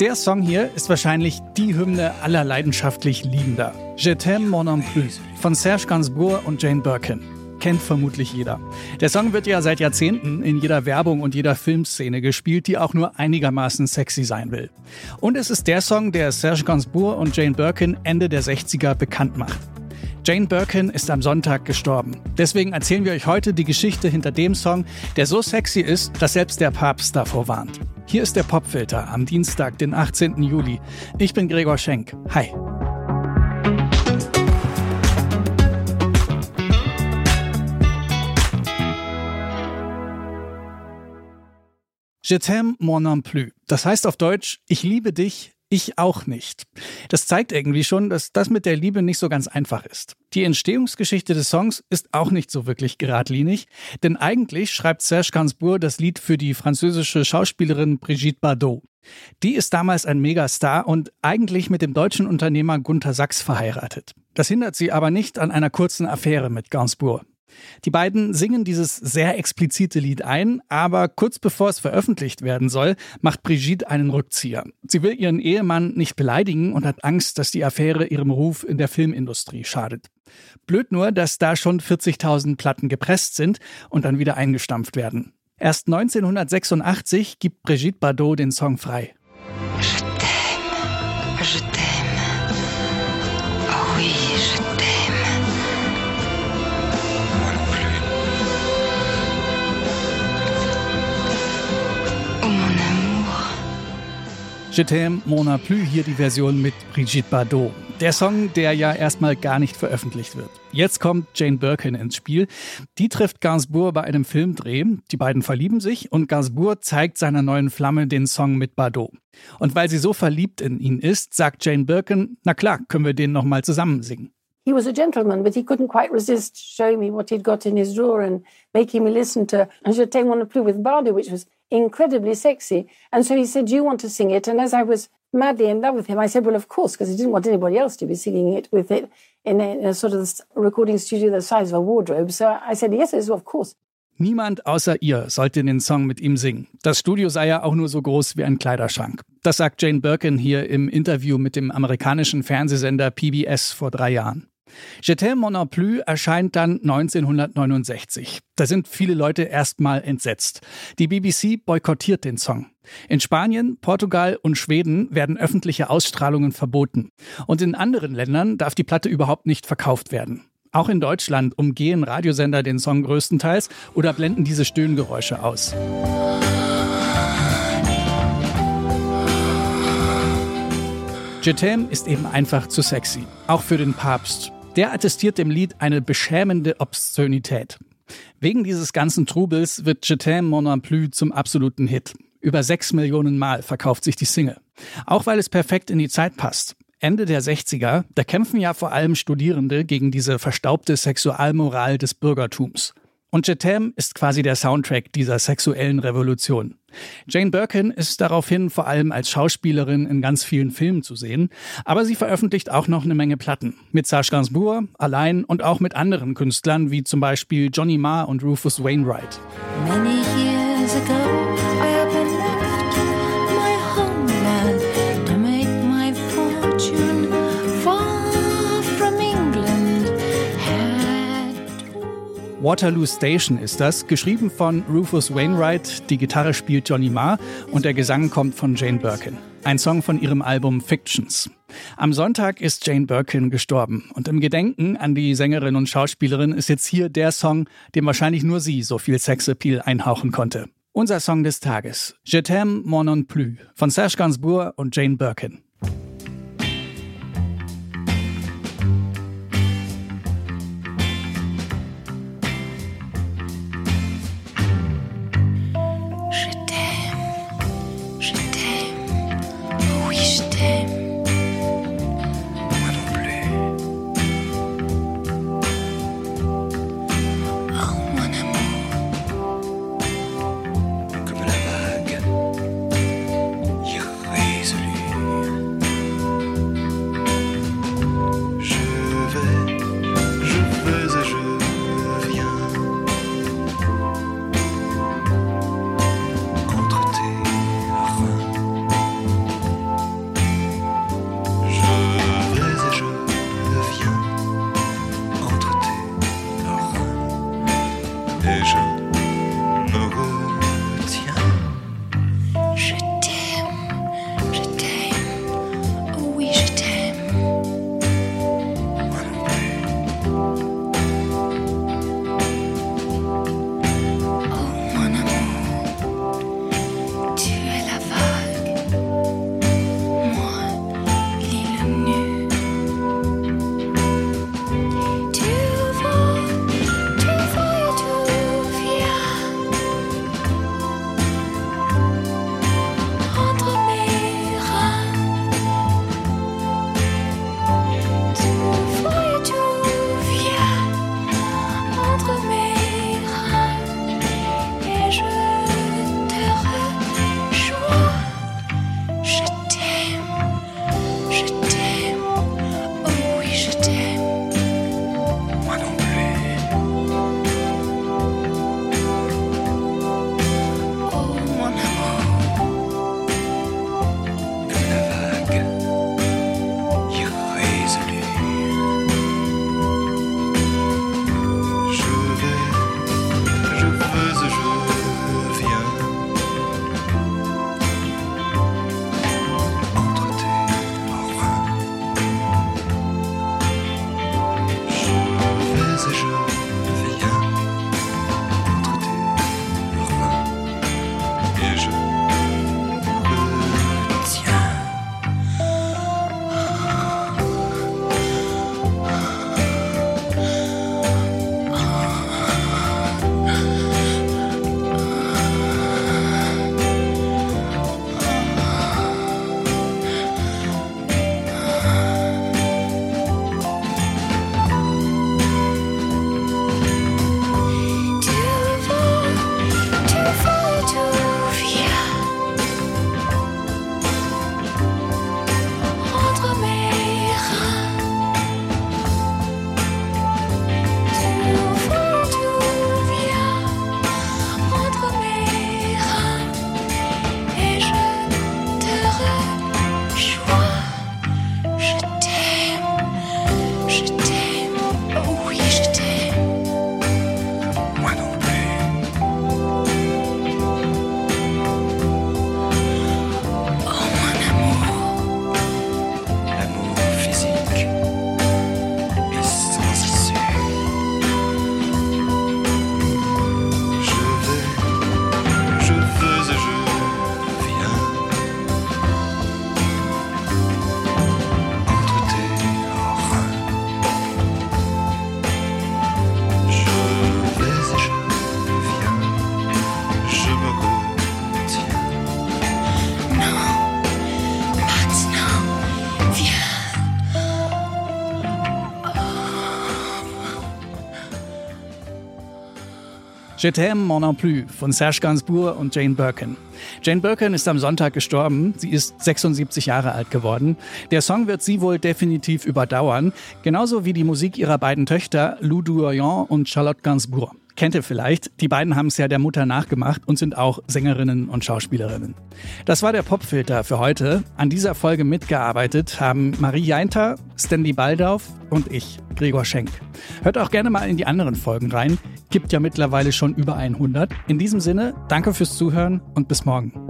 Der Song hier ist wahrscheinlich die Hymne aller leidenschaftlich Liebender. Je t'aime mon plus von Serge Gainsbourg und Jane Birkin. Kennt vermutlich jeder. Der Song wird ja seit Jahrzehnten in jeder Werbung und jeder Filmszene gespielt, die auch nur einigermaßen sexy sein will. Und es ist der Song, der Serge Gainsbourg und Jane Birkin Ende der 60er bekannt macht. Jane Birkin ist am Sonntag gestorben. Deswegen erzählen wir euch heute die Geschichte hinter dem Song, der so sexy ist, dass selbst der Papst davor warnt. Hier ist der Popfilter am Dienstag, den 18. Juli. Ich bin Gregor Schenk. Hi. Je t'aime moi non plus. Das heißt auf Deutsch, ich liebe dich, ich auch nicht. Das zeigt irgendwie schon, dass das mit der Liebe nicht so ganz einfach ist. Die Entstehungsgeschichte des Songs ist auch nicht so wirklich geradlinig, denn eigentlich schreibt Serge Gainsbourg das Lied für die französische Schauspielerin Brigitte Bardot. Die ist damals ein Megastar und eigentlich mit dem deutschen Unternehmer Gunther Sachs verheiratet. Das hindert sie aber nicht an einer kurzen Affäre mit Gainsbourg. Die beiden singen dieses sehr explizite Lied ein, aber kurz bevor es veröffentlicht werden soll, macht Brigitte einen Rückzieher. Sie will ihren Ehemann nicht beleidigen und hat Angst, dass die Affäre ihrem Ruf in der Filmindustrie schadet. Blöd nur, dass da schon 40.000 Platten gepresst sind und dann wieder eingestampft werden. Erst 1986 gibt Brigitte Bardot den Song frei. Je t'aime, je t'aime. Oh oui, je Je t'aime, plus, hier die Version mit Brigitte Bardot. Der Song, der ja erstmal gar nicht veröffentlicht wird. Jetzt kommt Jane Birkin ins Spiel. Die trifft Gainsbourg bei einem Filmdreh. Die beiden verlieben sich und Gainsbourg zeigt seiner neuen Flamme den Song mit Bardot. Und weil sie so verliebt in ihn ist, sagt Jane Birkin, na klar, können wir den nochmal zusammen singen. He was a gentleman, but he couldn't quite resist showing me what he'd got in his drawer and making me listen to Je t'aime, a plus with Bardot, which was incredibly sexy. And so he said, Do you want to sing it? And as I was madly in love with him, I said, Well, of course, because he didn't want anybody else to be singing it with it in a, in a sort of recording studio the size of a wardrobe. So I said, Yes, yes, of course. Niemand außer ihr sollte den Song mit ihm singen. Das Studio sei ja auch nur so groß wie ein Kleiderschrank. Das sagt Jane Birkin hier im Interview mit dem amerikanischen Fernsehsender PBS vor drei Jahren. Je t'aime mon non plus erscheint dann 1969. Da sind viele Leute erstmal entsetzt. Die BBC boykottiert den Song. In Spanien, Portugal und Schweden werden öffentliche Ausstrahlungen verboten. Und in anderen Ländern darf die Platte überhaupt nicht verkauft werden. Auch in Deutschland umgehen Radiosender den Song größtenteils oder blenden diese Stöhngeräusche aus. Jetem ist eben einfach zu sexy, auch für den Papst. Der attestiert dem Lied eine beschämende Obszönität. Wegen dieses ganzen Trubels wird Je t'aime mon plus zum absoluten Hit. Über sechs Millionen Mal verkauft sich die Single. Auch weil es perfekt in die Zeit passt. Ende der 60er, da kämpfen ja vor allem Studierende gegen diese verstaubte Sexualmoral des Bürgertums. Und Jetem ist quasi der Soundtrack dieser sexuellen Revolution. Jane Birkin ist daraufhin vor allem als Schauspielerin in ganz vielen Filmen zu sehen, aber sie veröffentlicht auch noch eine Menge Platten. Mit Serge Gainsbourg, allein und auch mit anderen Künstlern wie zum Beispiel Johnny Marr und Rufus Wainwright. Many years ago. Waterloo Station ist das, geschrieben von Rufus Wainwright, die Gitarre spielt Johnny Marr und der Gesang kommt von Jane Birkin. Ein Song von ihrem Album Fictions. Am Sonntag ist Jane Birkin gestorben und im Gedenken an die Sängerin und Schauspielerin ist jetzt hier der Song, dem wahrscheinlich nur sie so viel Sexappeal einhauchen konnte. Unser Song des Tages, Je t'aime mon non plus von Serge Gainsbourg und Jane Birkin. Je t'aime mon non plus von Serge Gainsbourg und Jane Birkin. Jane Birkin ist am Sonntag gestorben. Sie ist 76 Jahre alt geworden. Der Song wird sie wohl definitiv überdauern, genauso wie die Musik ihrer beiden Töchter Lou Doyen und Charlotte Gainsbourg. Kennt ihr vielleicht? Die beiden haben es ja der Mutter nachgemacht und sind auch Sängerinnen und Schauspielerinnen. Das war der Popfilter für heute. An dieser Folge mitgearbeitet haben Marie Jeinter, Stanley Baldauf und ich, Gregor Schenk. Hört auch gerne mal in die anderen Folgen rein. Gibt ja mittlerweile schon über 100. In diesem Sinne, danke fürs Zuhören und bis morgen.